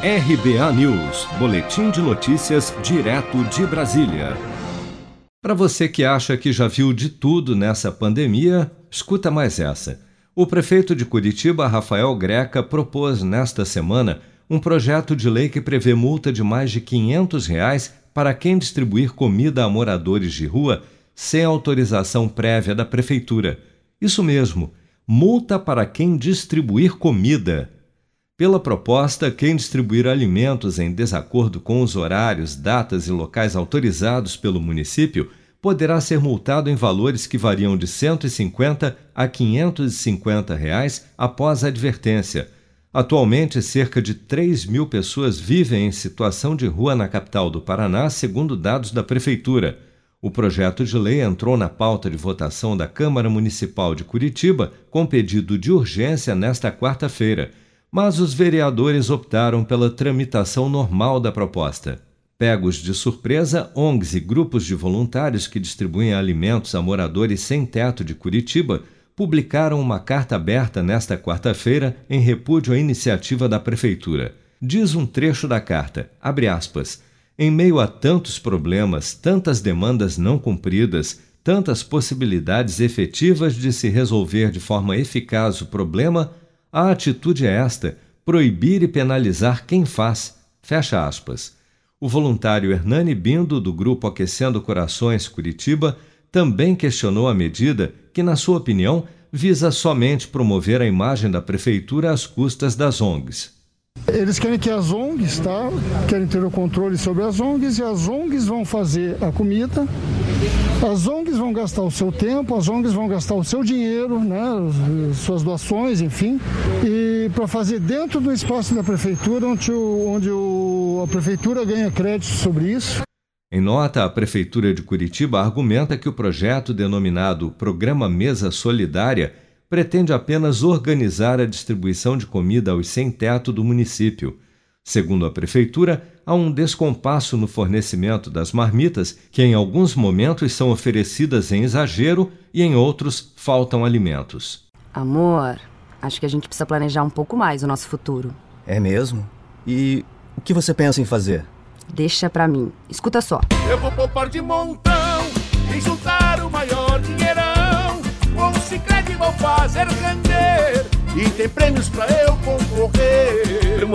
RBA News, Boletim de Notícias, direto de Brasília. Para você que acha que já viu de tudo nessa pandemia, escuta mais essa. O prefeito de Curitiba, Rafael Greca, propôs nesta semana um projeto de lei que prevê multa de mais de 500 reais para quem distribuir comida a moradores de rua sem autorização prévia da prefeitura. Isso mesmo, multa para quem distribuir comida. Pela proposta, quem distribuir alimentos em desacordo com os horários, datas e locais autorizados pelo município poderá ser multado em valores que variam de R$ 150 a 550 reais após a advertência. Atualmente, cerca de 3 mil pessoas vivem em situação de rua na capital do Paraná, segundo dados da Prefeitura. O projeto de lei entrou na pauta de votação da Câmara Municipal de Curitiba com pedido de urgência nesta quarta-feira mas os vereadores optaram pela tramitação normal da proposta. Pegos de surpresa, ONGs e grupos de voluntários que distribuem alimentos a moradores sem teto de Curitiba publicaram uma carta aberta nesta quarta-feira em repúdio à iniciativa da Prefeitura. Diz um trecho da carta, abre aspas, em meio a tantos problemas, tantas demandas não cumpridas, tantas possibilidades efetivas de se resolver de forma eficaz o problema, a atitude é esta: proibir e penalizar quem faz. Fecha aspas. O voluntário Hernani Bindo, do grupo Aquecendo Corações Curitiba, também questionou a medida que, na sua opinião, visa somente promover a imagem da prefeitura às custas das ONGs. Eles querem que as ONGs, tá? Querem ter o controle sobre as ONGs e as ONGs vão fazer a comida. As ONGs vão gastar o seu tempo, as ONGs vão gastar o seu dinheiro, né? Suas doações, enfim, e para fazer dentro do espaço da prefeitura, onde, o, onde o, a prefeitura ganha crédito sobre isso. Em nota, a Prefeitura de Curitiba argumenta que o projeto denominado Programa Mesa Solidária pretende apenas organizar a distribuição de comida aos sem-teto do município. Segundo a Prefeitura, há um descompasso no fornecimento das marmitas, que em alguns momentos são oferecidas em exagero e em outros faltam alimentos. Amor, acho que a gente precisa planejar um pouco mais o nosso futuro. É mesmo? E o que você pensa em fazer? Deixa pra mim. Escuta só. Eu vou poupar de montão e juntar o maior dinheirão. Com o Cicred vou fazer render e tem prêmios pra concorrer.